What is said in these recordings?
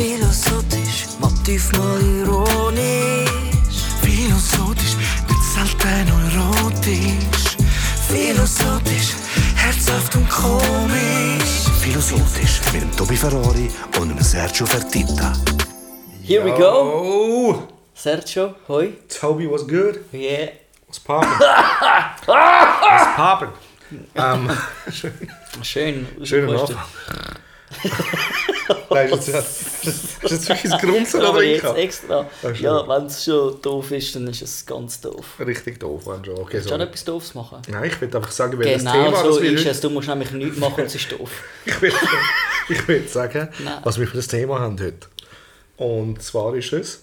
Philosophisch, motiv mal ironisch. Philosophisch, nicht selten erotisch. Philosophisch, herzhaft und komisch. Philosophisch mit dem Tobi Ferrari und dem Sergio Fertitta. Here we go. Sergio, hoi. Toby was good. Yeah. Was poppin'? was poppin'? Ähm, Schön. schöner rausgepustet. Anfang. Nein, jetzt, ist jetzt wirklich das Grunzen oder jetzt ich? extra. So. Ja, wenn es schon doof ist, dann ist es ganz doof. Richtig doof, wenn schon. Okay, Willst du auch so. etwas Doofes machen? Nein, ich will einfach sagen, welches Genau Thema so das wir ist es. Du musst nämlich nichts machen es ist doof. Ich will, ich will sagen, Nein. was wir für das Thema haben heute. Und zwar ist es...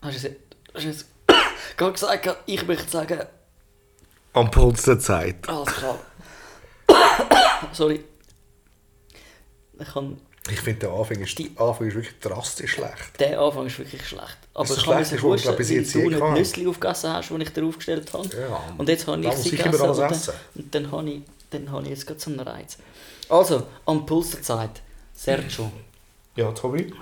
Hast du es hast du es gerade gesagt? Ich möchte sagen, Am Puls der Zeit. alles klar. Sorry. Ich kann, Ich finde, der Anfang ist, der Anfang ist wirklich drastisch schlecht. der Anfang ist wirklich schlecht. Aber Ist ich kann mir so vorstellen, weil jetzt du nicht Nüsse aufgegessen hast, die ich dir aufgestellt habe. Ja, und jetzt habe ich sie gegessen. alles Und dann, essen. und dann habe ich, dann habe ich jetzt gerade so einen Reiz. Also, am Puls der Zeit. Sergio, Ja, Tobi?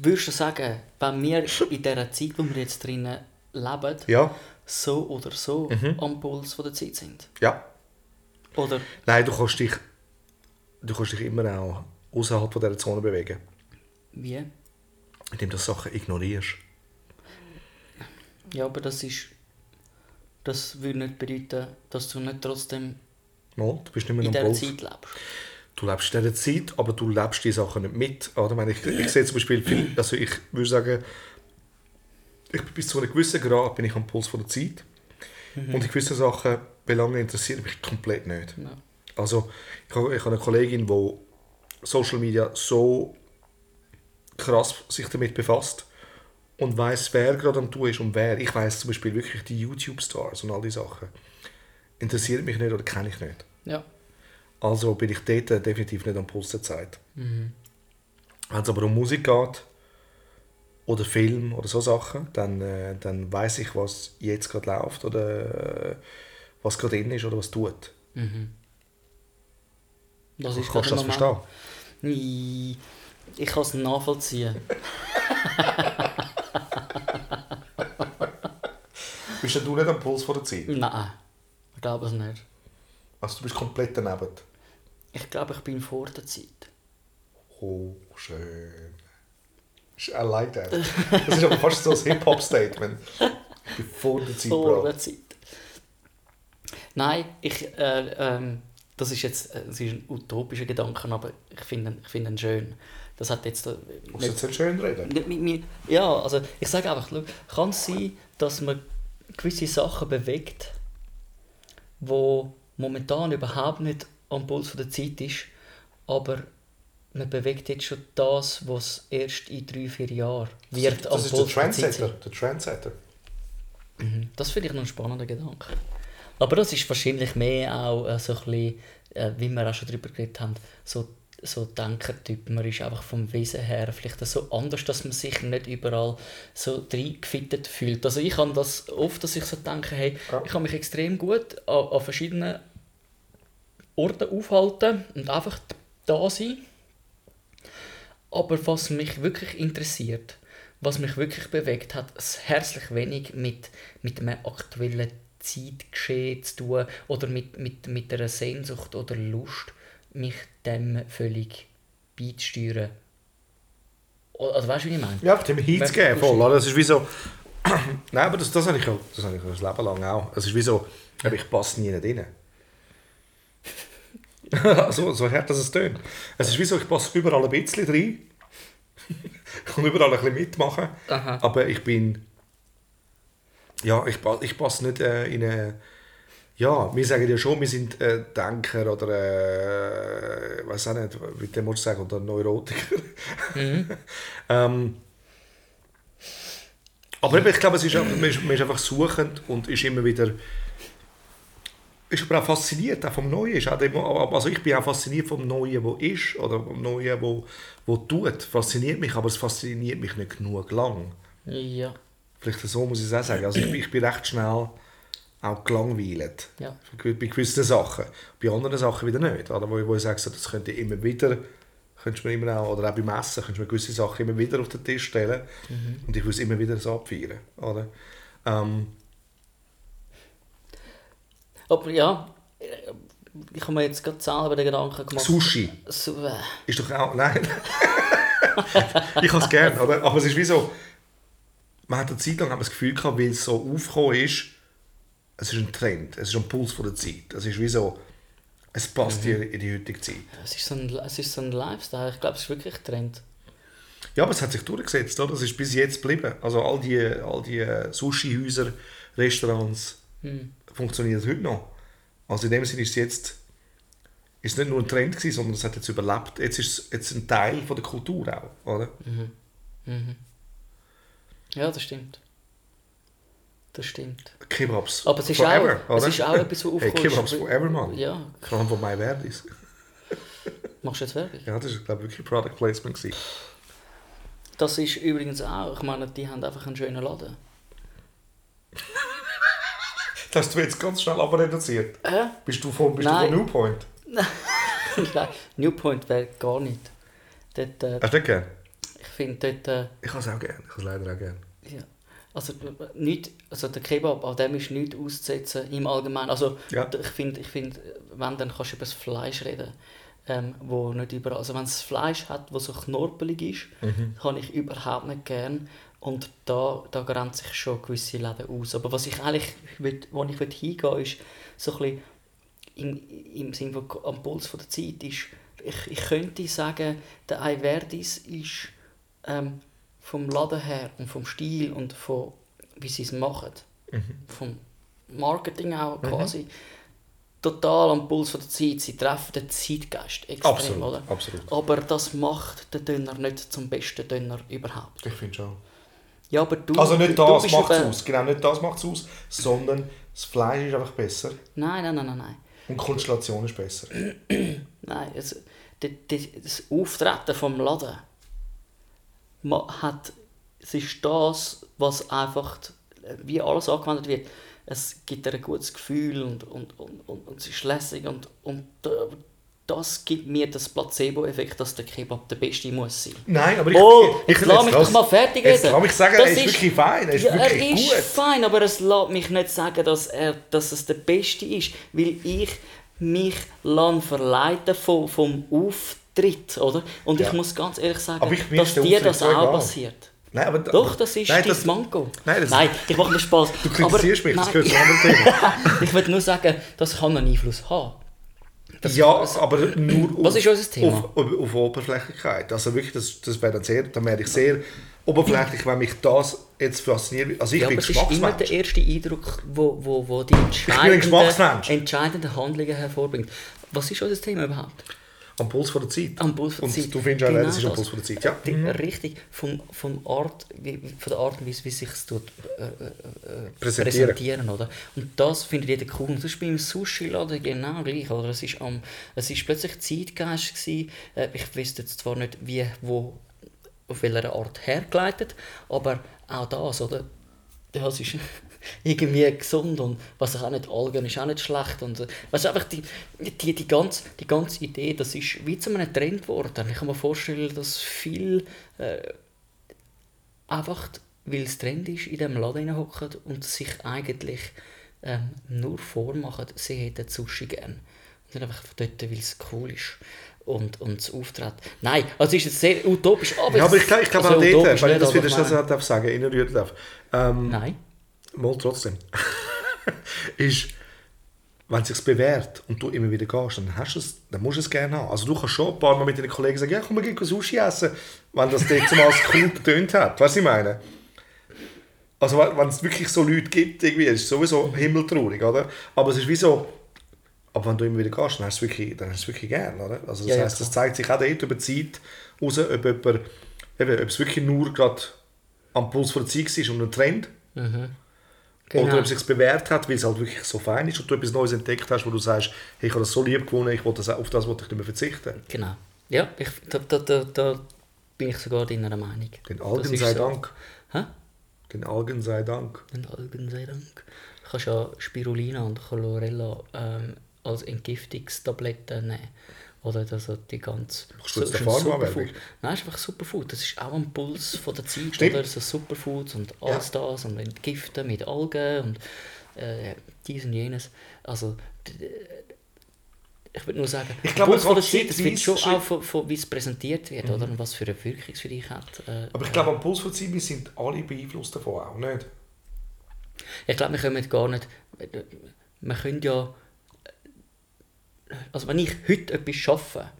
würdest du sagen, wenn wir in dieser Zeit, wo wir jetzt drinnen leben, Ja? so oder so Mhm. am Puls von der Zeit sind? Ja. Oder Nein, du kannst dich, du kannst dich immer auch außerhalb von dieser Zone bewegen. wie? Indem du Sachen ignorierst. Ja, aber das ist. Das würde nicht bedeuten, dass du nicht trotzdem Mal, du bist nicht mehr in dieser. Zeit lebst. Du lebst in dieser Zeit, aber du lebst die Sachen nicht mit. Oder? Ich, meine, ich, ich sehe zum Beispiel viel, also ich würde sagen, ich bin bis zu einem gewissen Grad bin ich am Puls von der Zeit. Und in gewissen Sachen, Belange interessieren mich komplett nicht. Ja. Also ich habe, ich habe eine Kollegin, die Social Media so krass sich damit befasst und weiß, wer gerade am tun ist und wer. Ich weiß zum Beispiel wirklich die YouTube-Stars und all die Sachen. Interessiert mich nicht oder kenne ich nicht. Ja. Also bin ich dort definitiv nicht am Puls der Zeit. Wenn es aber um Musik geht oder Film oder so Sachen, dann, äh, dann weiß ich, was jetzt gerade läuft oder äh, was gerade drin ist oder was tut. Das ist Kannst du das verstehen? Ich, kann es nachvollziehen. Bist denn du nicht am Puls von der Zeit? Nein, ich glaube es nicht. Also du bist komplett daneben. Ich glaube, ich bin vor der Zeit. Oh, schön. I like that. Das ist aber fast so ein Hip-Hop-Statement. Ich bin vor der Zeit, Vor der Zeit. Nein, ich, äh, ähm, das ist jetzt äh, das ist ein utopischer Gedanke, aber ich finde ihn- ich finde ihn schön. Das hat jetzt... Äh, Musst du jetzt nicht schön reden? nicht mit mir. Ja, also ich sage einfach, kann es sein, dass man gewisse Sachen bewegt, wo momentan überhaupt nicht am Puls der Zeit ist, aber man bewegt jetzt schon das, was erst in drei, vier Jahren wird Das ist der Trendsetter. Der Trendsetter. Das finde ich noch ein spannender Gedanke. Aber das ist wahrscheinlich mehr auch äh, so ein bisschen, äh, wie wir auch schon darüber geredet haben, so, so Denkertyp. Man ist einfach vom Wesen her vielleicht so anders, dass man sich nicht überall so reingefittet fühlt. Also ich habe das oft, dass ich so denke, hey, Ja. ich kann mich extrem gut an, an verschiedenen Orten aufhalten und einfach da sein. Aber was mich wirklich interessiert, was mich wirklich bewegt, hat es herzlich wenig mit, mit einem aktuellen Zeitgeschehen zu tun oder mit, mit, mit einer Sehnsucht oder Lust, mich dem völlig beizusteuern. Also weißt du, wie ich meine? Ja, dem Heat zu Wenn- geben, voll. oder? Das ist wie so... Nein, aber das, das habe ich auch das habe ich das Leben lang auch. Es ist wie so, aber ich passe nie rein. so, so hart, dass es tönt. Es ist wie so, ich passe überall ein bisschen rein. ich kann überall ein bisschen mitmachen. Aha. Aber ich bin... Ja, ich, ich passe nicht äh, in eine... Ja, wir sagen ja schon, wir sind äh, Denker oder... Äh, ich weiß auch nicht, wie dem muss ich sagen, oder Neurotiker. ähm, aber eben, ich glaube, es ist, einfach- man, ist, man ist einfach suchend und ist immer wieder ist aber auch fasziniert auch vom Neuen. Ist auch dem, also ich bin auch fasziniert vom Neuen, wo ist oder vom Neuen, wo, wo tut. Fasziniert mich, aber es fasziniert mich nicht genug lang. Ja, Vielleicht so muss ich es auch sagen. Also ich, bin- ich bin recht schnell auch gelangweilt. ja. Bei gewissen Sachen. Bei anderen Sachen wieder nicht. Oder? Wo, ich- wo ich sage, so, das könnte immer wieder könntest du mir immer auch, oder auch beim Essen, könntest mir gewisse Sachen immer wieder auf den Tisch stellen und ich würde es immer wieder so abfeiern. Oder? Ähm, Aber ja, ich habe mir jetzt gerade selber den Gedanken gemacht. Sushi So, äh, ist doch auch, nein. ich habe es gerne, oder? aber es ist wie so, man hat eine Zeit lang das Gefühl gehabt, weil es so aufgekommen ist, es ist ein Trend, es ist ein Puls von der Zeit. Es ist wie so, es passt in in die heutige Zeit. es, ist so ein, es ist so ein Lifestyle. Ich glaube, es ist wirklich ein Trend. Ja, aber es hat sich durchgesetzt, oder? Es ist bis jetzt geblieben. Also all die, all die äh, Sushi-Häuser, Restaurants funktionieren heute noch. Also in dem Sinne ist es jetzt ist nicht nur ein Trend gewesen, sondern es hat jetzt überlebt. Jetzt ist es jetzt ein Teil von der Kultur auch, oder? Ja, das stimmt. Das stimmt. Kebabs Aber es ist forever, auch- es oder? ist auch etwas, was Hey, aufgekommen ist. Kebabs forever, Mann. Ja, allem von My Verdis. machst du jetzt Werbung? Ja, das ist glaube ich wirklich Product Placement gewesen. Das ist übrigens auch, ich meine, die haben einfach einen schönen Laden. Das hast du jetzt ganz schnell aber reduziert. Hä? Bist du von, bist du Nein. von Newpoint? Nein, Newpoint wäre gar nicht. Dort, äh, Hast du nicht gern? Ich finde dort, äh, Ich habe es auch gern. Ich habe es leider auch gern. ja, also, nicht, also der Kebab, an dem ist nichts auszusetzen im Allgemeinen. Also Ja. ich finde, ich find, wenn, dann kannst du über das Fleisch reden. Ähm, wo nicht überall, also wenn es Fleisch hat, das so knorpelig ist, Mhm. kann ich überhaupt nicht gern. Und da, da grenzt sich schon gewisse Läden aus. Aber was ich eigentlich, will, wo ich will hingehen ist so ein bisschen im, im Sinne von am Puls von der Zeit ist, ich, ich könnte sagen, der Iverdis ist ähm, vom Laden her und vom Stil und von wie sie es machen, vom Marketing auch quasi, total am Puls von der Zeit. Sie treffen den Zeitgeist extrem, Absolut, oder? absolut. Aber das macht den Döner nicht zum besten Döner überhaupt. Ich finde schon. Ja, aber du, Also nicht das macht es aus. Genau, nicht das macht es aus, sondern das Fleisch ist einfach besser Nein, nein, nein, nein, nein. und die Konstellation ist besser. Nein, die, die, das Auftreten vom Laden ma- hat, es ist das, was einfach, wie alles angewendet wird, es gibt dir ein gutes Gefühl und, und, und, und, und es ist lässig und, und das gibt mir das Placebo-Effekt, dass der Kebab der beste muss sein. Nein, aber ich, Oh, ich, jetzt lass mich doch mal fertig reden. lass mich sagen, Das er ist, wirklich fein, er ist ja, wirklich er ist gut. fein, aber es lässt mich nicht sagen, dass, er, dass es der Beste ist, weil ich mich lasse verleiten vom, vom Auftritt, oder? Und ich Ja. muss ganz ehrlich sagen, ich- dass ist dir das auch egal. passiert. Nein, aber, Doch, das ist nein, dein das, Manko. Nein, das- ich mache mir Spaß. Du kritisierst mich, das gehört zu einem anderen Thema. ich will nur sagen, das kann einen Einfluss haben. Das- ja, das- aber nur auf, Was ist unser Thema? Auf, auf, auf Oberflächlichkeit. Also wirklich, das, das wäre dann sehr, dann wäre ich sehr oberflächlich, wenn mich das jetzt fasziniert. Also ich ja, bin aber es ist immer der Geschmacksmensch. erste Eindruck, wo, wo, wo die Geschmacksmensch. entscheidenden, entscheidenden Handlungen hervorbringt. Was ist unser Thema überhaupt? Am Puls von der Zeit. Am Puls von Und der Zeit. du findest auch, Genau das ist am. Puls von der Zeit. Ja. Die- Mhm. Richtig, von, von, Art, wie, von der Art und Weise, wie sich es tut, äh, äh, äh, Präsentieren. präsentieren. oder? Und das findet jeder cool. Und das ist beim Sushi-Laden genau gleich. Oder? Es, ist am, es ist plötzlich Zeitgeist. Gewesen. Äh, ich wüsste jetzt zwar nicht, wie, wo, auf welcher Art hergeleitet, aber auch das, oder? Das ist irgendwie gesund und was auch nicht Algen ist auch nicht schlecht und du, einfach die, die, die, ganze, die ganze Idee, das ist wie zu einem Trend geworden. Ich kann mir vorstellen, dass viel äh, einfach, weil es Trend ist, in diesem Laden hocken und sich eigentlich ähm, nur vormachen, sie hätten Sushi gern. Und nicht einfach dort, weil es cool ist. Und, und das Auftreten. Nein, also es ist jetzt sehr utopisch. Aber, Ja, aber ich, ich glaube also auch dort, wenn ich das wieder ich meine- darf sagen, innerrühren darf, ähm, Nein. Mal trotzdem, ist, wenn es sich bewährt und du immer wieder gehst, dann, hast du es, dann musst du es gerne haben. Also du kannst schon ein paar Mal mit deinen Kollegen sagen, ja komm, wir gehen Sushi essen, wenn das dort zumal als cool getönt hat. Weißt du, was ich meine? Also wenn es wirklich so Leute gibt, irgendwie, ist es sowieso himmeltraurig, oder? Aber es ist wie so, aber wenn du immer wieder gehst, dann hast du es wirklich, dann hast es wirklich gern, oder? Also das Ja, ja, heisst, das zeigt sich auch dort über die Zeit raus, ob, jemand, eben, ob es wirklich nur gerade am Puls von der Zeit ist und ein Trend, Genau. oder ob es sich bewährt hat, weil es halt wirklich so fein ist und du etwas Neues entdeckt hast, wo du sagst, hey, ich habe das so lieb gewonnen, ich das, auf das wollte ich nicht mehr verzichten. Genau. Ja, ich, da, da, da, da bin ich sogar deiner Meinung. Den Algen sei so. Dank. Hä? Den Algen sei Dank. Den Algen sei Dank. Du kannst ja Spirulina und Chlorella ähm, als Entgiftungstabletten nehmen. Oder also die ganze... Machst du jetzt ein Pharma-Werbung? Superfood. Nein, es ist einfach Superfood. Das ist auch am Puls von der Zeit. Stimmt. Oder? So Superfoods und alles das und Entgiften mit Algen und äh, dies und jenes. Also, ich würde nur sagen, Ich glaube, Puls von der Zeit, das wird schon auch von, von wie es präsentiert wird, oder? Und was für eine Wirkung es für dich hat. Äh, Aber ich glaube, am Puls von Zeit, wir sind alle beeinflusst davon auch, nicht? Ich glaube, wir können gar nicht. Wir können ja. Also, wenn ich heute etwas schaffe,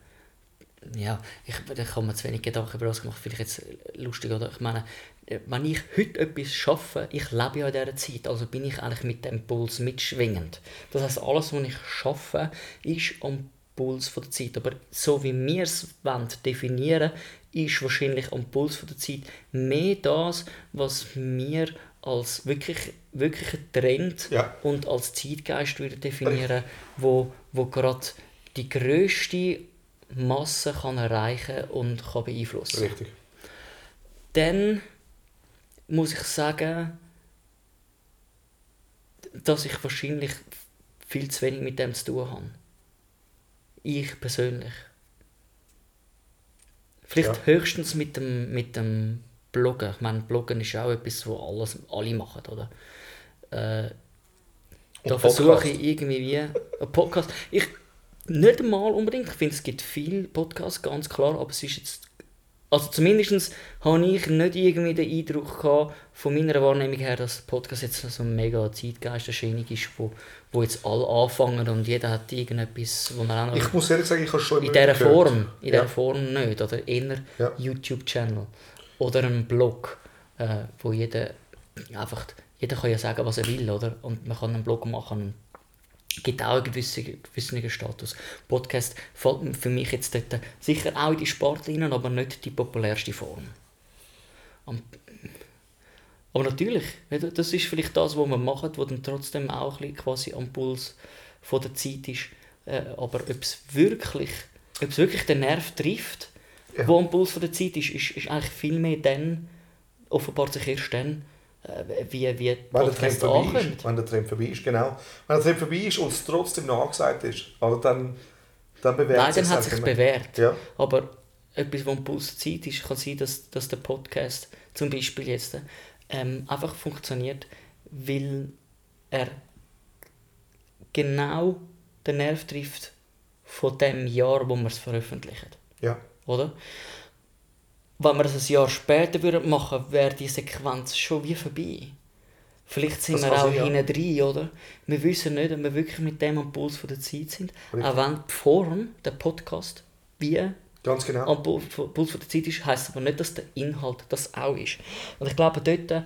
ja, ich, da kann mir zu wenig Gedanken über das gemacht, vielleicht jetzt lustig, oder? Ich meine, wenn ich heute etwas schaffe, ich lebe ja in dieser Zeit, also bin ich eigentlich mit dem Puls mitschwingend. Das heißt, alles, was ich schaffe, ist am Puls von der Zeit. Aber so wie wir es wollen, definieren ist wahrscheinlich am Puls von der Zeit mehr das, was wir als wirklich, wirklichen Trend Ja. und als Zeitgeist würde definieren, wo, wo gerade die grösste Masse kann erreichen und kann beeinflussen. Richtig. Dann muss ich sagen, dass ich wahrscheinlich viel zu wenig mit dem zu tun habe. Ich persönlich. Vielleicht Ja. höchstens mit dem, mit dem Bloggen. Ich meine, Bloggen ist auch etwas, was alles, alle machen, oder? Äh, da versuche ich irgendwie wie ein Podcast. Ich nicht einmal unbedingt. Ich finde, es gibt viele Podcasts, ganz klar, aber es ist jetzt. Also zumindest habe ich nicht irgendwie den Eindruck gehabt, von meiner Wahrnehmung her, dass Podcast jetzt so ein mega Zeitgeisterscheinung ist, wo, wo jetzt alle anfangen und jeder hat irgendetwas, wo er auch noch Ich muss ehrlich sagen, ich habe schon in immer dieser gehört. Form, in Ja. dieser Form nicht. Oder eher Ja. YouTube-Channel oder ein Blog, äh, wo jeder einfach, jeder kann ja sagen, was er will, oder? Und man kann einen Blog machen. Gibt auch einen gewissen, gewissen Status. Podcast fällt für mich jetzt dort sicher auch in die Sparte rein, aber nicht die populärste Form. Am- Aber natürlich, das ist vielleicht das, was man macht, was dann trotzdem auch ein bisschen quasi am Puls von der Zeit ist. Äh, aber ob es wirklich, ob es wirklich den Nerv trifft, Ja. wo am Puls von der Zeit ist, ist, ist eigentlich viel mehr dann, offenbart sich erst dann, wie, wie die Wenn der Trend vorbei ankommen. ist. Wenn der Trend vorbei ist, genau. Wenn der Trend vorbei ist und es trotzdem nachgesagt ist, also dann, dann bewährt Nein, dann hat es sich bewährt. Ja. Aber etwas, was Puls Zeit ist, kann sein, dass, dass der Podcast zum Beispiel jetzt ähm, einfach funktioniert, weil er genau den Nerv trifft von dem Jahr, wo wir es veröffentlichen. Ja. Oder? Wenn wir es ein Jahr später würden machen wäre die Sequenz schon wie vorbei. Vielleicht sind Das wir auch ja. hinten drin, oder? Wir wissen nicht, ob wir wirklich mit dem am Puls von der Zeit sind. Richtig. Auch wenn die Form, der Podcast, wie Ganz genau. am Pu- Pu- Puls von der Zeit ist, heisst aber nicht, dass der Inhalt das auch ist. Und ich glaube, dort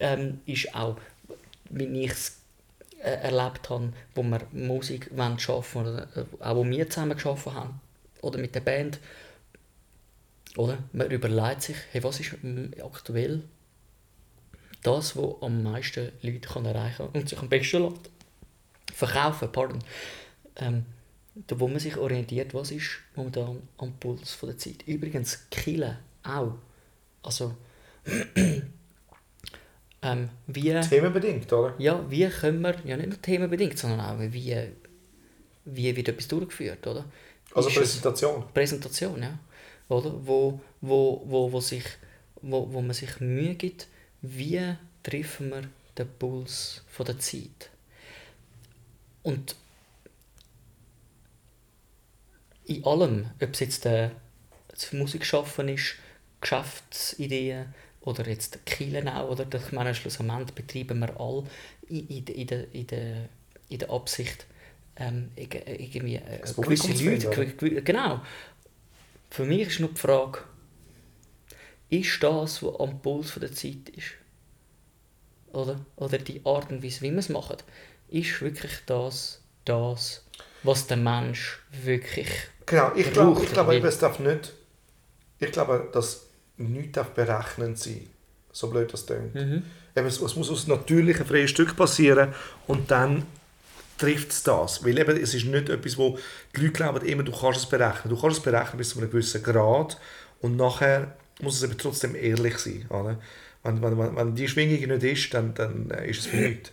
ähm, ist auch, wie ich es äh, erlebt habe, wo wir Musik wollen schaffen oder äh, auch wo wir zusammen geschaffen haben oder mit der Band, oder? Man überlegt sich, hey, was ist aktuell das, was am meisten Leute kann erreichen und sich am besten lässt. Verkaufen, pardon. Ähm, da wo man sich orientiert, was ist momentan am Puls von der Zeit. Übrigens, Killen auch. Also, ähm, wie, Themenbedingt, oder? ja, wie können wir, ja nicht nur themenbedingt, sondern auch wie, wie wird etwas durchgeführt, oder? Also Ist Präsentation. Präsentation, ja. Oder? Wo, wo, wo, wo, sich, wo, wo man sich Mühe gibt, wie treffen wir den Puls von der Zeit. Und in allem, ob es jetzt äh, das Musikschaffen ist, Geschäftsideen oder jetzt Kielen auch, oder? Ich meine, schlussendlich betreiben wir alle in, in, in, der, in, der, in der Absicht, ähm, irg- irgendwie äh, gewisse Leute, genau. Für mich ist nur die Frage, ist das, was am Puls der Zeit ist, oder, oder die Art und Weise, wie wir es machen, ist wirklich das, das, was der Mensch wirklich Genau, ich glaube, ich glaube es darf nicht, ich glaube, dass nichts darf berechnend sein, so blöd das klingt. Mhm. Eben, es, es muss aus natürlichen freien Stück passieren und dann trifft es das. Weil eben, es ist nicht etwas, wo die Leute glauben immer, du kannst es berechnen. Du kannst es berechnen bis zu einem gewissen Grad und nachher muss es eben trotzdem ehrlich sein. Oder? Wenn, wenn, wenn, die Schwingung nicht ist, dann, dann ist es für nichts.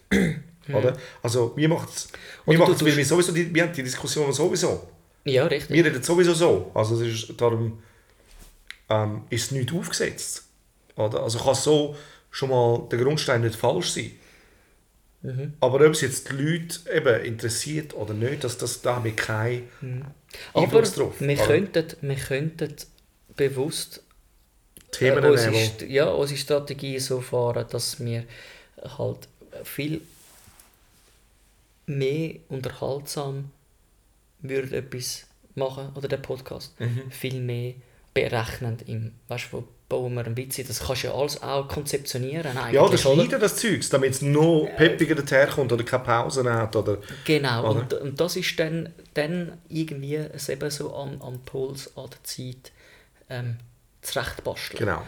Oder? Also, wir machen es, wir du wir sowieso, die, wir haben die Diskussion sowieso. Ja, richtig. Wir reden sowieso so. Also es ist darum ähm, ist es nicht aufgesetzt. Oder? Also kann so schon mal der Grundstein nicht falsch sein. Mhm. Aber ob es jetzt die Leute eben interessiert oder nicht, dass das da mit kein Aber Einfluss drauf. wir könnten, wir könnten bewusst Themen äh, unsere, ja, unsere Strategie so fahren, dass wir halt viel mehr unterhaltsam würden etwas machen oder der Podcast Mhm. viel mehr berechnend im weißt du bauen wir ein? das kannst du ja alles auch konzeptionieren eigentlich, ja, das schneiden das Zeugs, damit es noch peppiger daherkommt oder keine Pause hat. Oder, Genau, Oder? und, und das ist dann, dann irgendwie es eben so am, am Puls, an der Zeit ähm, zurechtbasteln. genau.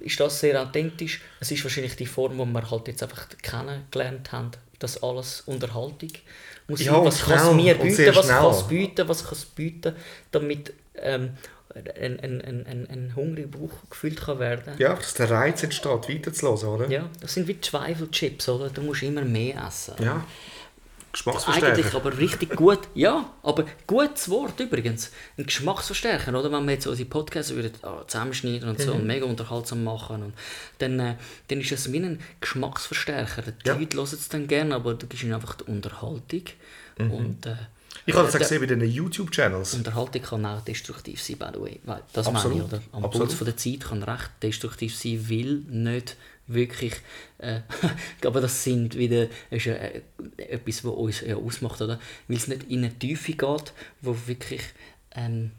Ist das sehr authentisch? Es ist wahrscheinlich die Form, die wir halt jetzt einfach kennengelernt haben, dass alles Unterhaltung muss Ja, sein. Was kann es mir bieten, was kann es bieten, was kann es bieten, damit ähm, ein, ein, ein, ein, hungriger Bauch gefüllt kann werden Ja, dass der Reiz entsteht, weiterzuhören, oder? Ja, das sind wie Zweifelchips, oder? Du musst immer mehr essen. Ja. Eigentlich Geschmacksverstärker. aber richtig gut. Ja, aber gutes Wort übrigens. Ein Geschmacksverstärker, oder? Wenn wir jetzt unsere Podcasts würden, ah, zusammenschneiden und so Mhm. und mega unterhaltsam machen, und dann, äh, dann ist es wie ein Geschmacksverstärker. Die Ja. Leute hören es dann gerne, aber du gibst ihnen einfach die Unterhaltung. Mhm. Und äh, Ich habe das auch äh, gesehen bei den YouTube-Channels. Unterhaltung kann auch destruktiv sein, by the way. Das Absolut. meine ich, oder? Am Absolut. Puls von der Zeit kann recht destruktiv sein, weil nicht wirklich... Äh, aber das sind wieder ist ja, äh, etwas, was uns ja ausmacht, oder? Weil es nicht in eine Tiefe geht, wo wirklich ähm,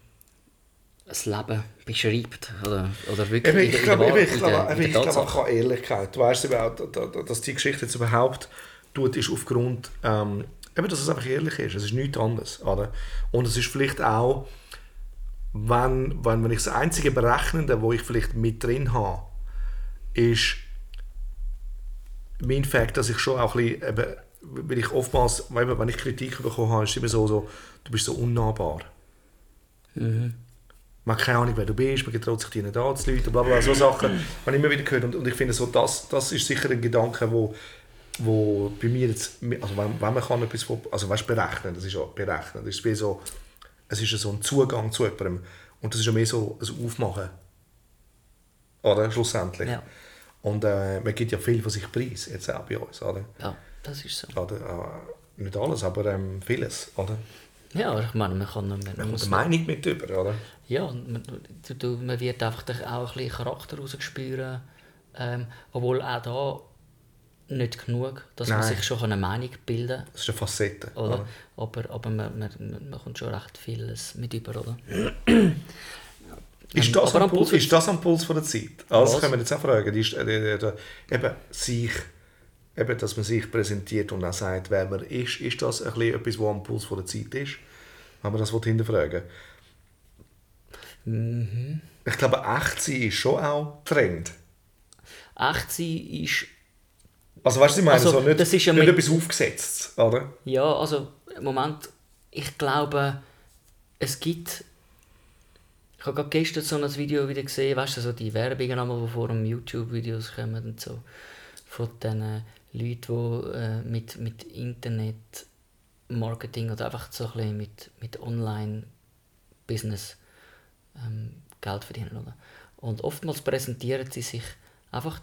das Leben beschreibt, oder, oder wirklich Eben, ich glaube, ich glaube, ich glaube auch an Ehrlichkeit. Du weißt überhaupt, da- da- dass die Geschichte jetzt überhaupt tut, ist aufgrund, ähm, eben, dass es einfach ehrlich ist. Es ist nichts anderes. Oder? Und es ist vielleicht auch, wenn, wenn, wenn ich das einzige Berechnende, wo ich vielleicht mit drin habe, ist mein Fakt, dass ich schon auch ein bisschen, eben, weil ich oftmals, wenn ich Kritik bekommen habe, ist es immer so, so du bist so unnahbar. Man hat keine Ahnung, wer du bist, man getraut sich dir nicht anzuleuten, bla bla, bla, so Sachen habe ich immer wieder gehört. Und, und ich finde, so, das, das ist sicher ein Gedanke, wo, wo bei mir jetzt, also wenn, wenn man kann etwas von, also weißt, berechnen, das ist ja berechnen, das ist wie so, es ist so ein Zugang zu jemandem und das ist ja mehr so ein Aufmachen. Oder, schlussendlich. Ja. Und äh, man gibt ja viel von sich preis, jetzt auch bei uns, oder? Ja, das ist so. oder äh, nicht alles, aber ähm, vieles, oder? Ja, ich meine, man kann... Man, man muss eine Meinung mit über, oder? Ja, man, du, du, man wird einfach auch ein bisschen Charakter rausspüren, ähm, obwohl auch da nicht genug, dass man Nein. sich schon eine Meinung bilden kann. Das ist eine Facette, Oder? Aber, aber man, man, man, man kommt schon recht vieles mit über, oder? Ist Ähm, das, am Puls, ist das am Puls von der Zeit? Also, Was? können wir jetzt auch fragen. Ist, eben, sich, eben, dass man sich präsentiert und auch sagt, wer man ist. Ist das ein bisschen etwas, was am Puls von der Zeit ist? Wenn man das hinterfragen Mhm. Ich glaube, echt sein ist schon auch Trend. Echt sein ist, Also weißt du, ich meine? Also, so nicht, das ist ja nicht mit- etwas aufgesetzt, oder? ja, also, im Moment, ich glaube, es gibt, ich habe gerade gestern so ein Video wieder gesehen, weißt du, so die Werbungen, die vor dem YouTube-Videos kommen und so, von den Leuten, die äh, mit, mit Internet-Marketing oder einfach so ein bisschen mit, mit Online-Business ähm, Geld verdienen, oder? Und oftmals präsentieren sie sich einfach,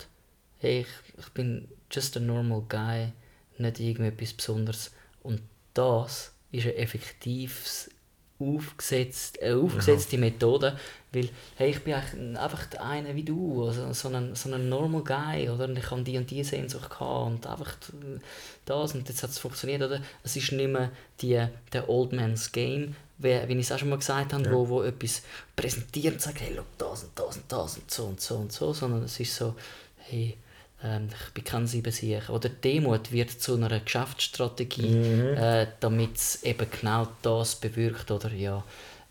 hey, ich, ich bin just a normal guy, nicht irgendetwas Besonderes. Und das ist eine effektives aufgesetzt, eine aufgesetzte Methode, weil hey, ich bin einfach einer wie du, also so ein, so ein normal guy, oder? Und ich habe die und die Sehnsucht gehabt und einfach das und jetzt hat es funktioniert, oder? Es ist nicht mehr die, der Old Man's Game, wie, wie ich es auch schon mal gesagt habe, wo, wo etwas präsentiert und sagt, hey, look, das und das und das und so und so und so, sondern es ist so, hey, ähm, ich bin kein Siebensicher. Oder Demut wird zu einer Geschäftsstrategie, äh, damit es eben genau das bewirkt, oder ja,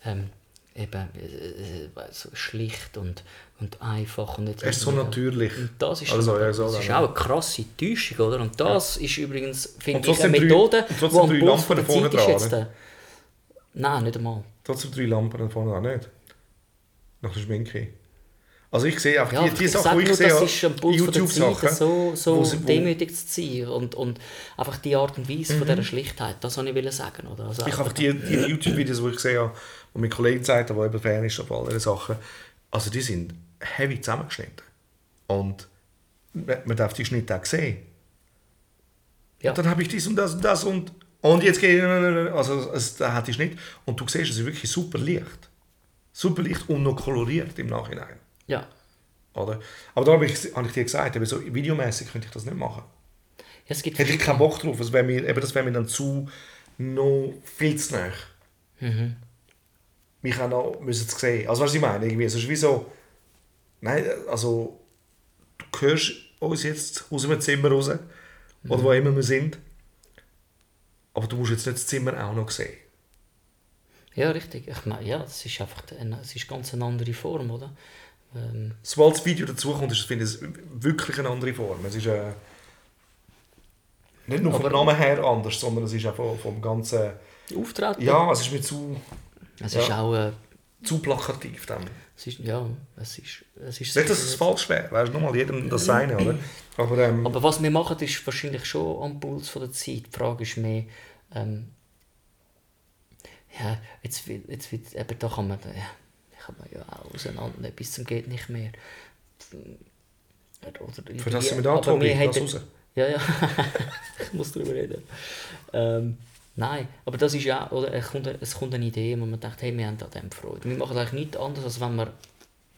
ähm, eben äh, äh, so schlicht und, und einfach und nicht Es ist so natürlich. und das ist, Also, ja, das so ist dann, auch eine krasse Täuschung, oder? Und das ist übrigens, finde ich, eine drei- Methode, trotzdem am drei Puls Lampen von der Zeit ist jetzt... oder? Äh, nein, nicht einmal. Trotzdem drei Lampen vorne auch nicht. Nach der Schminke. Also ich sehe einfach Ja, die, die ich Sachen, ich nur, sehe, das ist ein Puls YouTube-Sachen, so, so wo demütig zu sein und, und einfach die Art und Weise von dieser Schlichtheit, das wollte ich sagen. Oder? Also Mhm. Ich habe einfach- die, die YouTube-Videos, die ich gesehen habe, wo mein Kollege gezeigt hat, der eben Fan ist von all diesen Sachen, also die sind heavy zusammengeschnitten. Und man man darf die Schnitte auch sehen. Ja. Und dann habe ich dies und das und das und, und jetzt gehe ich, also es, da hat die Schnitt. Und du siehst, es ist wirklich super Licht. Super Licht und noch koloriert im Nachhinein. Ja. Oder? Aber da habe ich, habe ich dir gesagt, eben so videomäßig könnte ich das nicht machen. Ja, es gibt Hätte ich keinen Bock drauf. Das wäre mir, eben, das wäre mir dann zu noch viel zu nah. Mhm. Mich auch noch müssen zu sehen. Also, was ich meine, irgendwie, es ist wie so, nein, also, du hörst uns jetzt aus dem Zimmer raus, oder wo immer wir sind, aber du musst jetzt nicht das Zimmer auch noch sehen. Ja, richtig. Ich meine, ja, es ist einfach eine, es ist ganz eine andere Form, oder? Ähm, Sobald das Video dazukommt, ist es, finde ich, wirklich eine andere Form. Es ist äh, nicht nur vom Namen her anders, sondern es ist auch vom, vom ganzen, Auftreten. ja, es ist mir zu, Es ist ja. auch, äh, zu plakativ dann. es ist, ja, es ist, es ist Nicht, dass es falsch wäre, weißt du, nochmal jedem das seine, oder? Aber, ähm, Aber was wir machen, ist wahrscheinlich schon am Puls von der Zeit. Die Frage ist mehr, ähm, ja, jetzt wird, jetzt wird, eben da kann man, ja, kann man ja auch auseinander, bis zum geht nicht mehr. Oder für das sind wir da, Tobi, wir lass raus. Ja, ja, ich muss darüber reden. Ähm, nein, aber das ist ja, oder es kommt, es kommt eine Idee, wo man denkt, hey, wir haben an dem Freude. Wir machen eigentlich nichts anderes, als wenn wir,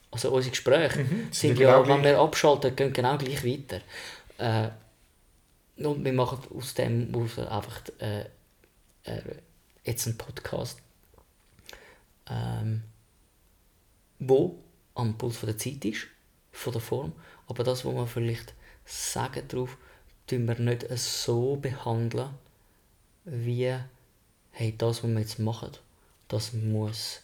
also unsere Gespräche sind sind genau ja, wenn gleich. wir abschalten, gehen genau gleich weiter. Äh, und wir machen aus dem aus einfach äh, äh, jetzt einen Podcast, ähm, wo am Puls von der Zeit ist, von der Form, aber das, was wir vielleicht sagen drauf, tun wir nicht so behandeln, wie hey, das, was wir jetzt machen, das muss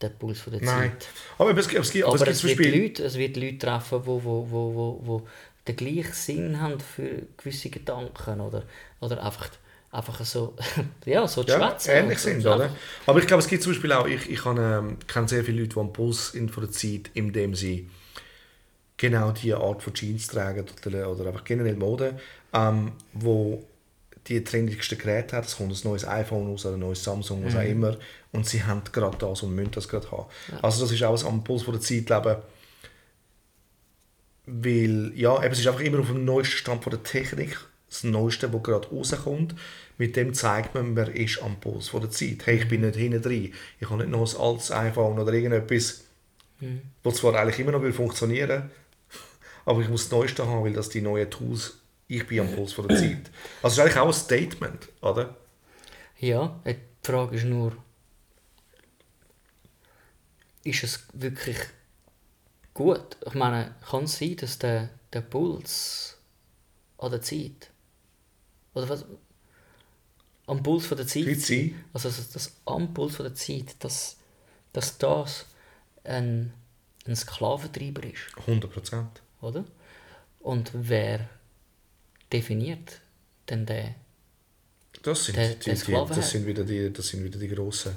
der Puls von der Nein. Zeit. Aber es, es gibt, aber es es wird. Leute, es wird Leute treffen, die wo, wo, wo, wo, wo den gleichen Sinn haben für gewisse Gedanken oder, oder einfach, einfach so, ja, so zu ja, schwätzen. ähnlich und so. sind, oder? Aber ich glaube, es gibt zum Beispiel auch, ich, ich ähm, kenne sehr viele Leute, die am Puls sind von der Zeit, indem sie genau diese Art von Jeans tragen oder, oder einfach generell Mode, ähm, wo die trendigsten Geräte hat. Es kommt ein neues iPhone raus oder ein neues Samsung, was auch immer. Und sie haben gerade das und müssen das gerade haben. Also das ist auch am Puls von der Zeit leben. Weil, ja, eben, es ist einfach immer auf dem neuesten Stand von der Technik. Das Neueste, was gerade rauskommt. Mit dem zeigt man, man ist am Puls von der Zeit. Hey, ich bin nicht hinten drin. Ich habe nicht noch ein altes iPhone oder irgendetwas, das zwar eigentlich immer noch will funktionieren aber ich muss das Neueste haben, weil das die neuen Tools, ich bin am Puls von der Zeit. Also es ist eigentlich auch ein Statement, oder? Ja, die Frage ist nur, ist es wirklich gut? Ich meine, kann es sein, dass der, der Puls an der Zeit, oder was, am Puls von der Zeit, Zeit? also das, am Puls von der Zeit, dass, dass das ein, ein Sklaventreiber ist, 100 Prozent. oder? Und wer definiert denn den Das sind, Der- die, die, das sind wieder die, das sind wieder die grossen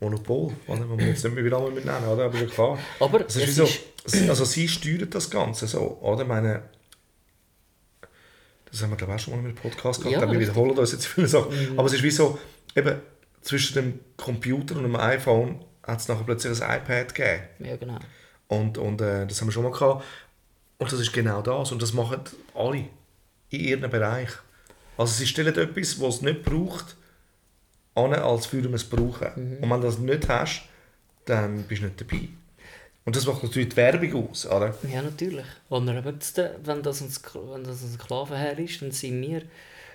Monopol, oder? die wir jetzt nicht mehr wieder einmal nennen, oder? Aber ja klar. Aber es ist es so, ist- sie- also sie steuern das Ganze so, oder? Ich meine, das haben wir glaube ich auch schon mal in einem Podcast gehabt, Ja, wir wiederholen uns jetzt viele Sachen. Aber es ist wie so, eben zwischen dem Computer und dem iPhone hat es nachher plötzlich ein iPad gegeben. Ja, genau. Und, und äh, das haben wir schon mal gehabt. Und das ist genau das. Und das machen alle in ihrem Bereich. Also sie stellen etwas, was es nicht braucht, an, als würden wir es brauchen. Und wenn du das nicht hast, dann bist du nicht dabei. Und das macht natürlich die Werbung aus, oder? Ja, natürlich. Und jetzt, äh, wenn das ein, wenn das ein Sklavenherr ist, dann sind wir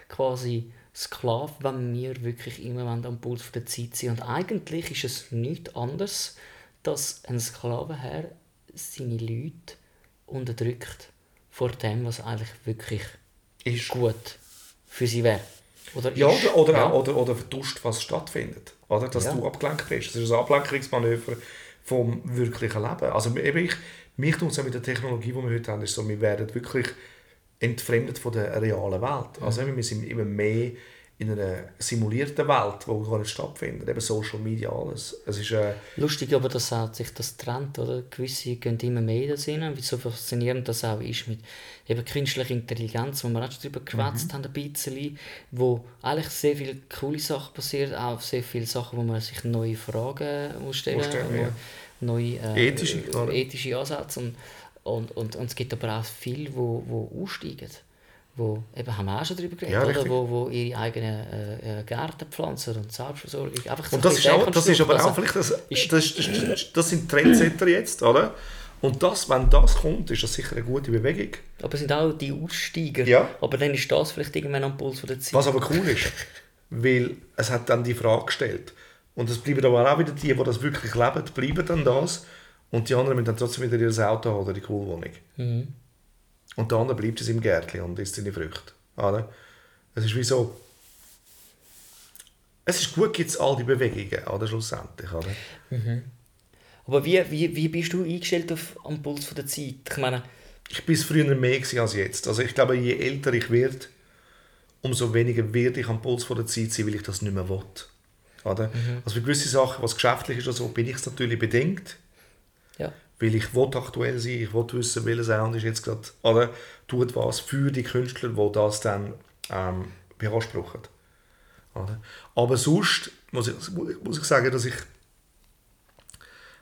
quasi Sklaven, wenn wir wirklich immer am Puls der Zeit sind. Und eigentlich ist es nichts anderes, dass ein Sklavenherr seine Leute unterdrückt vor dem, was eigentlich wirklich Ist. gut für sie wäre. Oder Ja, ist. oder, oder, Ja. auch- oder, oder vertuscht, was stattfindet. Oder? Dass Ja. du abgelenkt bist. Das ist ein Ablenkungsmanöver vom wirklichen Leben. Also eben ich, mich tut es mit der Technologie, die wir heute haben, ist so, wir werden wirklich entfremdet von der realen Welt. Also wir sind immer mehr in einer simulierten Welt, die gar nicht stattfindet. Eben Social Media, alles. Es ist, äh, Lustig aber, dass auch sich das trennt, oder? Gewisse gehen immer mehr das rein, wie so faszinierend das auch ist mit eben künstlicher Intelligenz, wo wir auch schon darüber geschwätzt haben, ein bisschen, wo eigentlich sehr viele coole Sachen passieren, auch sehr viele Sachen, wo man sich neue Fragen muss stellen Muss ja. neue äh, Ethische, klar. ethische Ansätze und, und, und, und es gibt aber auch viele, wo, wo aussteigen. Wo, eben haben wir auch schon darüber geredet, Ja. Wo, wo ihre eigenen äh, äh, Gärten pflanzen und Selbstversorgung. Einfach Und das ist, auch, das ist aber auch vielleicht, das, ist- das, das, das, das sind Trendsetter jetzt, oder? Und das, wenn das kommt, ist das sicher eine gute Bewegung. Aber es sind auch die Aussteiger. Ja. Aber dann ist das vielleicht irgendwann am Puls von der Zeit. Was aber cool ist, weil es hat dann die Frage gestellt. Und es bleiben aber auch wieder die, die das wirklich leben, bleiben dann das. Und die anderen müssen dann trotzdem wieder ihr Auto haben oder die Coolwohnung. Mhm. Und andere bleibt in seinem Gärtchen und isst seine Früchte. Oder? Es ist wie so... Es ist gut, gibt es all die Bewegungen, oder, schlussendlich. Oder? Aber wie, wie, wie bist du eingestellt auf, am Puls von der Zeit? Ich meine, Ich bin es früher mehr als jetzt. Also ich glaube, je älter ich werde, umso weniger werde ich am Puls von der Zeit sein, weil ich das nicht mehr will. Oder? Also für gewisse Sachen, was geschäftlich ist oder so, bin ich es natürlich bedingt. Weil ich will aktuell sein, ich will wissen, welcher Sound ist jetzt gerade, oder tut was für die Künstler, die das dann ähm, beanspruchen. Oder? Aber sonst muss ich, muss ich sagen, dass ich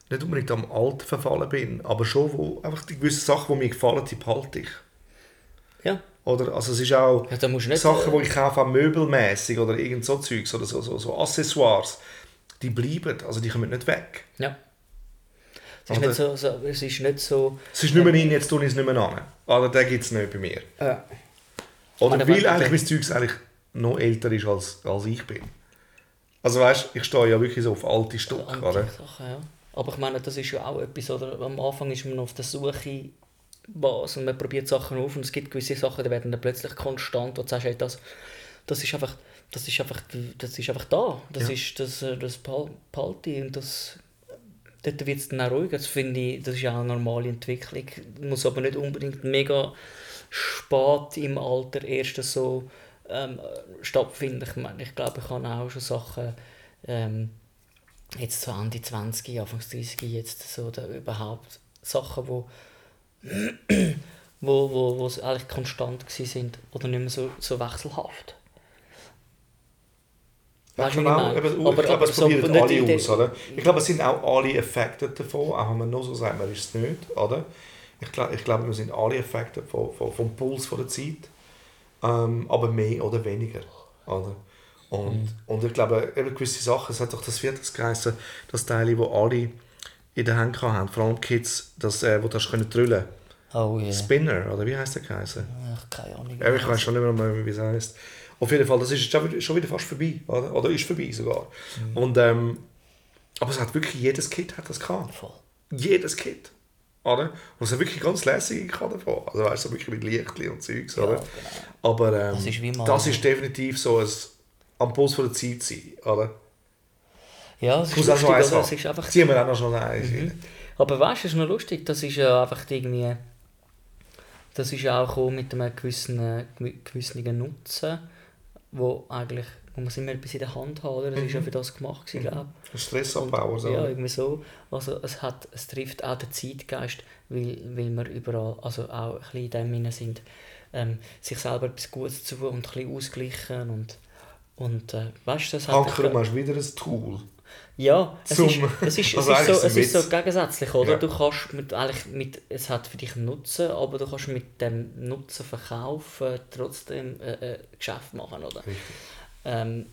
nicht unbedingt am Alter verfallen bin, aber schon, wo einfach die gewissen Sachen, die mir gefallen, die behalte ich. Ja. Oder? Also es ist auch Ja, Sachen, äh, die ich kaufe, auch möbelmäßig oder irgend so Zeugs oder so, so, so Accessoires, die bleiben, also die kommen nicht weg. ja. Es ist, nicht so, so, es ist nicht so... Es ist nicht mehr in, jetzt tue ich es nicht mehr an. Oder den gibt es nicht bei mir. Ja. Oder weil eigentlich mein Zeugs eigentlich noch älter ist, als, als ich bin. Also weißt ich stehe ja wirklich so auf alte Stücke, Andere oder? Sachen, ja. Aber ich meine, das ist ja auch etwas, oder? Am Anfang ist man auf der Suche, was, und man probiert Sachen auf und es gibt gewisse Sachen, die werden dann plötzlich konstant, wo du sagst, hey, das, das ist einfach, das ist einfach, das ist einfach da. Das Ja. ist, das, das behal- behalte ich und das, dort wird es dann auch ruhiger. Das finde ich, das ist auch eine normale Entwicklung. Muss aber nicht unbedingt mega spät im Alter erst so ähm, stattfinden. Ich meine, ich glaube, ich habe auch schon Sachen, ähm, jetzt so Ende 20, Anfang 30, jetzt so da überhaupt Sachen, wo wo, wo, wo eigentlich konstant sind oder nicht mehr so, so wechselhaft. Ich meine? eben, Aber- ich glaube, es so probieren alle der- aus, oder? Ich glaube, es sind auch alle affected davon, auch wenn man nur so sagt, man ist es nicht, oder? Ich glaube, ich glaube wir sind alle affected von, von, vom Puls von der Zeit, ähm, aber mehr oder weniger, oder? Und, und ich glaube, eben gewisse Sachen, es hat doch das vierte geheißen, das Teil, wo alle in der Hand haben, vor allem die Kids, das, äh, wo das können drüllen Oh ja. Spinner, oder wie heißt der geheißen? Ach, keine Ahnung. Ich weiß schon nicht mehr, wie es heißt. Auf jeden Fall, das ist jetzt schon wieder- schon fast vorbei, oder? Oder ist vorbei sogar. Und, ähm, aber es hat wirklich, jedes Kit hat das gehabt. Voll. Jedes Kit. Oder? Und es hat wirklich ganz lässige gehabt davon. Also weißt du, so wirklich mit Lichtli und Zeugs, oder? genau. Aber ähm, Das ist das ist definitiv so ein am Puls von der Zeit sein, oder? Ja, es ist auch lustig, eins oder? Es ist einfach... Ziehen wir auch noch schnell eins rein. Aber weißt du, es ist noch lustig, das ist ja einfach irgendwie... Das ist ja auch mit einem gewissen, äh, gewissen Nutzen, wo eigentlich... Man muss immer etwas in der Hand haben, oder? Das ist ja für das gemacht, gewesen, glaube ich. Ein Stressabbau, so. Ja, irgendwie so. Also es, hat, es trifft auch den Zeitgeist, weil, weil wir überall, also auch ein bisschen in dem Sinne sind, ähm, sich selber etwas Gutes zu tun und ein bisschen ausgleichen und, und äh, weißt du, das hat... Ankerum hast du wieder ein Tool. Ja, es Zum- ist, es ist, es Also ist, eigentlich so, ist es ist so gegensätzlich, oder? Ja. Du kannst mit, eigentlich mit, es hat für dich einen Nutzen, aber du kannst mit dem Nutzen verkaufen trotzdem äh, äh, Geschäft machen, oder? Ähm,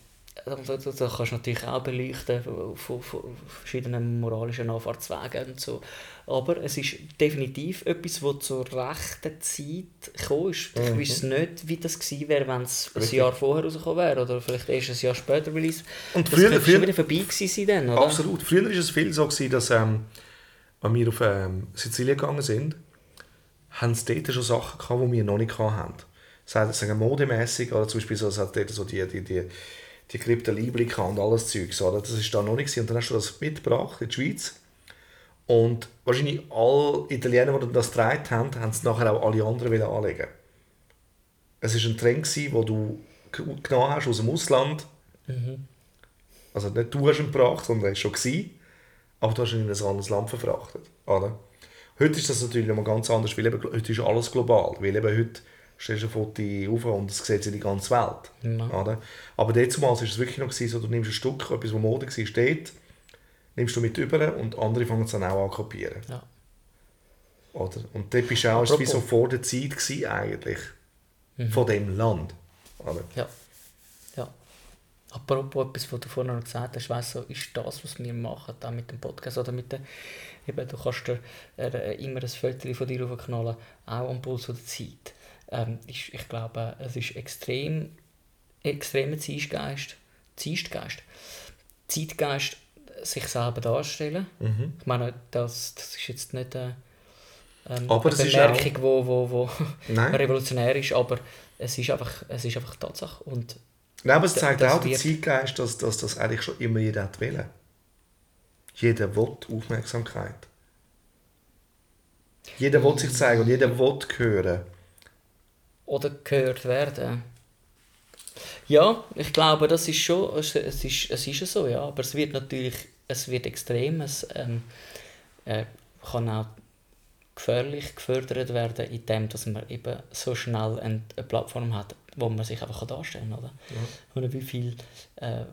da, da, da kannst du natürlich auch beleuchten von, von, verschiedenen moralischen Anfahrtswegen und so. Aber es ist definitiv etwas, das zur rechten Zeit gekommen ist. Ich Mhm. wüsste nicht, wie das gewesen wäre, wenn es ein. Jahr vorher rausgekommen wäre oder vielleicht erst ein Jahr später release. Und das früher- könnte früher- schon wieder vorbei gewesen dann, oder? Absolut. Früher war es viel so, gewesen, dass ähm, wenn wir auf ähm, Sizilien gegangen sind, haben es dort schon Sachen gehabt, die wir noch nicht hatten. Sagen modemässig oder zum Beispiel so, es hat dort so die, die, die, die Kryptolibri gehabt und alles Zeugs, oder? Das ist da noch nicht. Und dann hast du das mitgebracht in die Schweiz. Und wahrscheinlich alle Italiener, die das getragen haben, haben es nachher auch alle anderen wieder anlegen. Es war ein Trend, wo du genommen hast aus dem Ausland. Also nicht du hast ihn gebracht, sondern er war schon. Gewesen, aber du hast ihn in ein anderes Land verfrachtet. Oder? Heute ist das natürlich noch mal ganz anders, weil eben, heute ist alles global. Weil eben heute stellst du ein Foto auf und es sieht in die ganze Welt. Ja. Oder? Aber damals war es wirklich noch so, du nimmst ein Stück, etwas, was Mode war, steht, nimmst du mit über und andere fangen es dann auch an zu kopieren. Ja. Oder? Und dort bist du auch wie so vor der Zeit gewesen, eigentlich. Von dem Land. Oder? Ja. ja. Apropos etwas, was du vorhin noch gesagt hast, weißt du, ist das, was wir machen, auch mit dem Podcast oder mit der, eben, du kannst dir äh, immer ein Foto von dir aufknallen, auch am Puls der Zeit. Ähm, ist, ich glaube, es ist extrem, extremer Zeitgeist, Zeitgeist, Zeitgeist, sich selber darstellen. Ich meine, das, das ist jetzt nicht äh, ähm, Aber eine Bemerkung, wo, wo, wo Nein. revolutionär ist, aber es ist einfach, es ist einfach Tatsache. Und Nein, aber es zeigt auch den Zeitgeist, dass, dass das eigentlich schon immer jeder hat wollen. Jeder will Aufmerksamkeit. Jeder will sich zeigen und jeder will hören. Oder gehört werden. Ja, ich glaube, das ist schon, es, ist, es ist ja so, ja, aber es wird natürlich, es wird extrem, es ähm, äh, kann auch gefährlich gefördert werden, indem dass man eben so schnell eine, eine Plattform hat, wo man sich einfach darstellen kann, oder? Oder wie viel äh,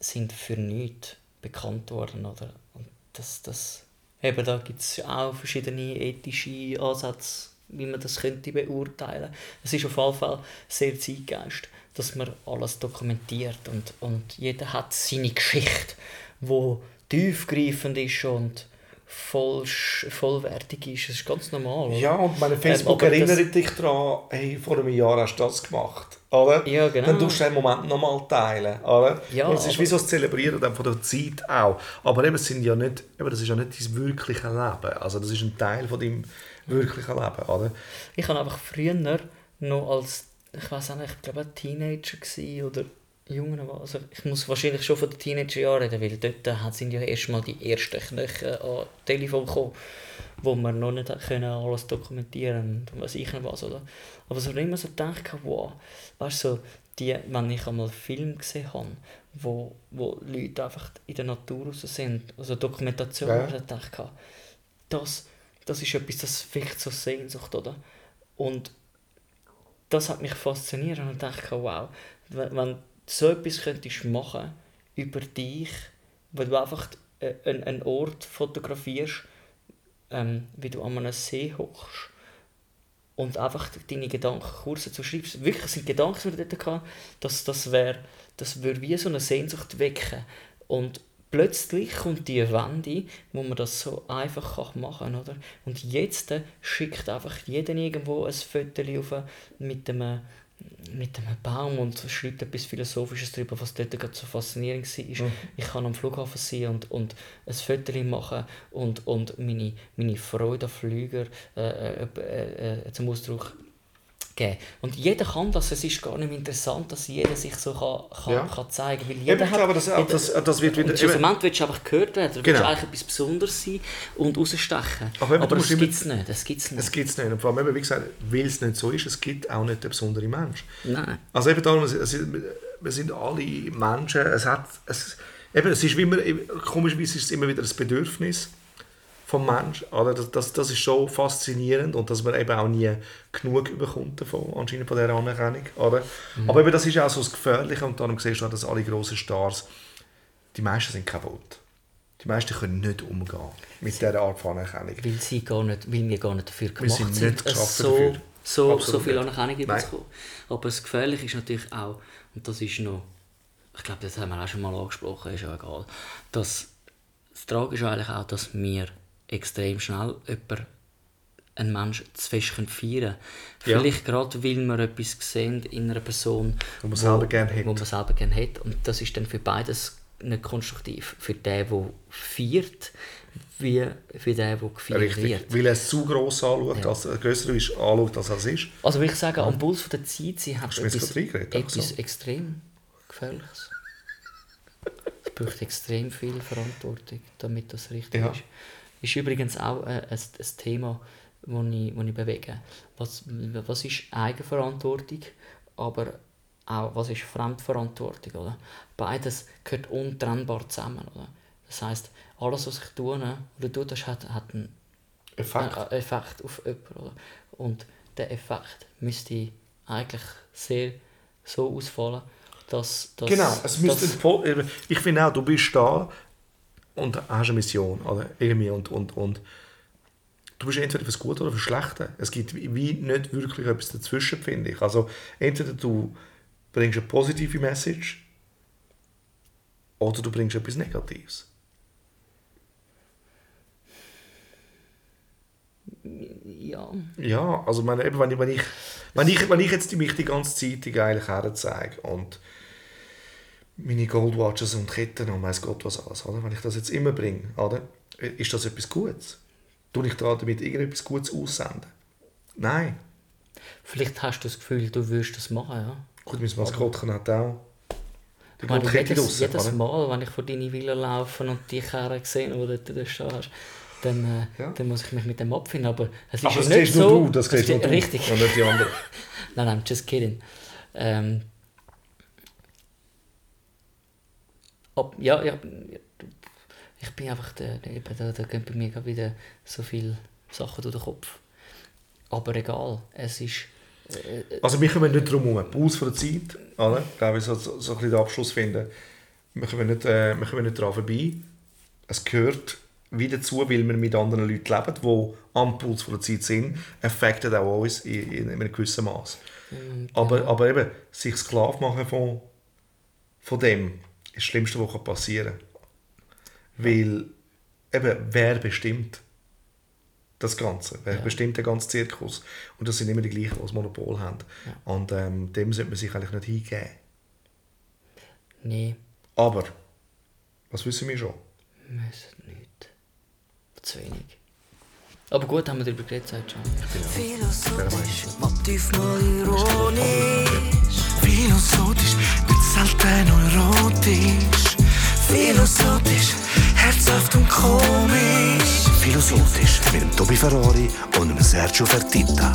sind für nichts bekannt worden, oder? Und das, das, eben da gibt es auch verschiedene ethische Ansätze, wie man das könnte beurteilen. Es ist auf jeden Fall sehr Zeitgeist, dass man alles dokumentiert und, und jeder hat seine Geschichte, wo tiefgreifend ist und voll, vollwertig ist. Das ist ganz normal. oder? Ja, und meine Facebook aber das- erinnert dich daran, hey, vor einem Jahr hast du das gemacht. Oder? Ja, genau. Dann tust du den Moment nochmal teilen. Oder? Ja, und es ist wie so das Zelebrieren dann von der Zeit auch. Aber eben, es sind ja nicht, eben, das ist ja nicht dein wirkliches Leben. Also das ist ein Teil von deinem wirklichen Leben. Oder? Ich habe einfach früher noch als, ich weiß auch nicht, ich glaube Teenager oder junger, also ich muss wahrscheinlich schon von den Teenagerjahren reden, weil dort äh, sind ja erstmal die ersten Knöchel an Telefon gekommen, wo man noch nicht können alles dokumentieren und weiß ich nicht was, oder? Aber so immer so gedacht, wow, weißt du, so, die, wenn ich einmal Film gesehen habe, wo, wo Leute einfach in der Natur raus sind, also Dokumentation, ja. ich gedacht, das, das ist etwas, das vielleicht so Sehnsucht, oder? Und das hat mich fasziniert und ich dachte, wow, wenn, wenn du so etwas könntest machen über dich, wo du einfach äh, einen, einen Ort fotografierst, ähm, wie du an einem See hochst und einfach deine Gedanken kurz dazu schreibst. Wirklich sind Gedanken, die du dort gehabt, dass das wäre, das würde wie so eine Sehnsucht wecken. Und plötzlich kommt die Wende, wo man das so einfach machen kann, oder? Und jetzt äh, schickt einfach jeder irgendwo ein Foto auf mit einem mit einem Baum und schreibt etwas Philosophisches darüber, was dort gerade so faszinierend war. Ich kann am Flughafen sein und, und ein Foto machen und, und meine, meine Freude an Flüger äh, äh, äh, äh, zum Ausdruck geben. Und jeder kann das, es ist gar nicht mehr interessant, dass jeder sich so kann, kann, Ja. kann zeigen kann. Eben, ich glaube, das, das, das wird wieder... Im Moment willst du einfach gehört werden, du Genau. willst eigentlich etwas Besonderes sein und rausstechen. Aber eben, du Aber musst das gibt es nicht, das gibt's nicht. Es gibt es nicht. Und vor allem, wie gesagt, weil es nicht so ist, es gibt auch nicht den besonderen Mensch. Nein. Also eben darum, es, es, wir sind alle Menschen, es hat, es, eben, es ist wie immer, komischerweise ist es immer wieder ein Bedürfnis vom Menschen, oder? Das, das, das ist schon faszinierend und dass man eben auch nie genug bekommt davon, anscheinend von dieser Anerkennung, oder? Aber eben, das ist auch so das Gefährliche und darum siehst du auch, dass alle grossen Stars, die meisten sind kaputt. Die meisten können nicht umgehen mit dieser Art von Anerkennung. Weil, sie gar nicht, weil wir gar nicht dafür Wir gemacht sind sind, nicht geschaffen so, dafür. so, Absolut so viel. Anerkennung Nein. überzukommen. Aber das Gefährliche ist natürlich auch, und das ist noch, ich glaube, das haben wir auch schon mal angesprochen, ist ja egal, dass das Tragische ist eigentlich auch, dass wir extrem schnell jemanden, einen Menschen zu fest feiern können. Ja. Vielleicht gerade, weil wir etwas sehen in einer Person, Wo man selber gerne hat. Wo man selber gerne hat. Und das ist dann für beides nicht konstruktiv. Für den, der feiert, wie für den, der gefeiert Richtig, wird. weil er es zu gross anschaut, Ja. als er grösser ist, anschaut, als er es ist. Also will ich sagen, am Puls von der Zeit, sie hat etwas, etwas so? extrem Gefährliches. Es braucht extrem viel Verantwortung, damit das richtig Ja. ist. Ist übrigens auch äh, ein, ein Thema, das ich, wo ich bewege. Was, was ist Eigenverantwortung? Aber auch, was ist Fremdverantwortung, oder? Beides gehört untrennbar zusammen, oder? Das heißt, alles, was ich tue oder tue, das hat, hat einen Effekt. einen Effekt auf jemanden, oder? Und der Effekt müsste eigentlich sehr so ausfallen, dass... dass Genau, es müsste dass- ich finde auch, du bist da und hast eine Mission, oder? Irgendwie und, und, und du bist entweder fürs Gute oder fürs Schlechte. Es gibt wie nicht wirklich etwas dazwischen, finde ich. Also entweder du bringst eine positive Message oder du bringst etwas Negatives. Ja, Ja, also meine, eben, wenn, ich, wenn, ich, wenn, ich, wenn ich jetzt mich die ganze Zeit eigentlich herzeige und meine Goldwatches und Ketten und weiß Gott was alles, oder? wenn ich das jetzt immer bringe, oder? ist das etwas Gutes? Tue ich da damit irgendetwas Gutes aussenden? Nein. vielleicht hast du das Gefühl, du würdest das machen, ja. Gut, mein Maskottchen hat auch die Ich meine, jedes, draussen, jedes oder? Mal, wenn ich vor deine Villa laufe und die Kerne sehe, die du da stehst, dann, äh, Ja. dann muss ich mich mit dem abfinden. Aber es ist Aber ja das nicht so... nur du, das siehst nur du. Richtig. Und nicht die anderen. Nein, nein, just kidding. Ähm, ob, ja, ja, ich bin einfach der, da, da gehen bei mir wieder so viele Sachen durch den Kopf. Aber egal, es ist... Äh, Also wir kommen nicht drum herum. Pause von der Zeit, oder? glaube ich, so, so, so ein bisschen den Abschluss finden. Wir kommen nicht, äh, wir kommen nicht daran vorbei. Es gehört wieder dazu, weil wir mit anderen Leuten leben, die am Puls von der Zeit sind, affected auch uns in, in einem gewissen Maß. Aber, aber eben, sich Sklav machen von, von dem das Schlimmste, was passieren kann. Weil eben, wer bestimmt das Ganze? Wer Ja. bestimmt den ganzen Zirkus? Und das sind immer die gleichen, die das Monopol haben. Und ähm, dem sollte man sich eigentlich nicht hingeben. nee, Aber, was wissen wir schon? wir müssen nicht. Zu wenig. Aber gut, haben wir darüber geredet, sagt schon. Philosophisch, manchmal ironisch. Philosophisch, nicht selten erotisch. Philosophisch, herzhaft und komisch. Philosophisch mit dem Tobi Ferrari und Sergio Fertitta.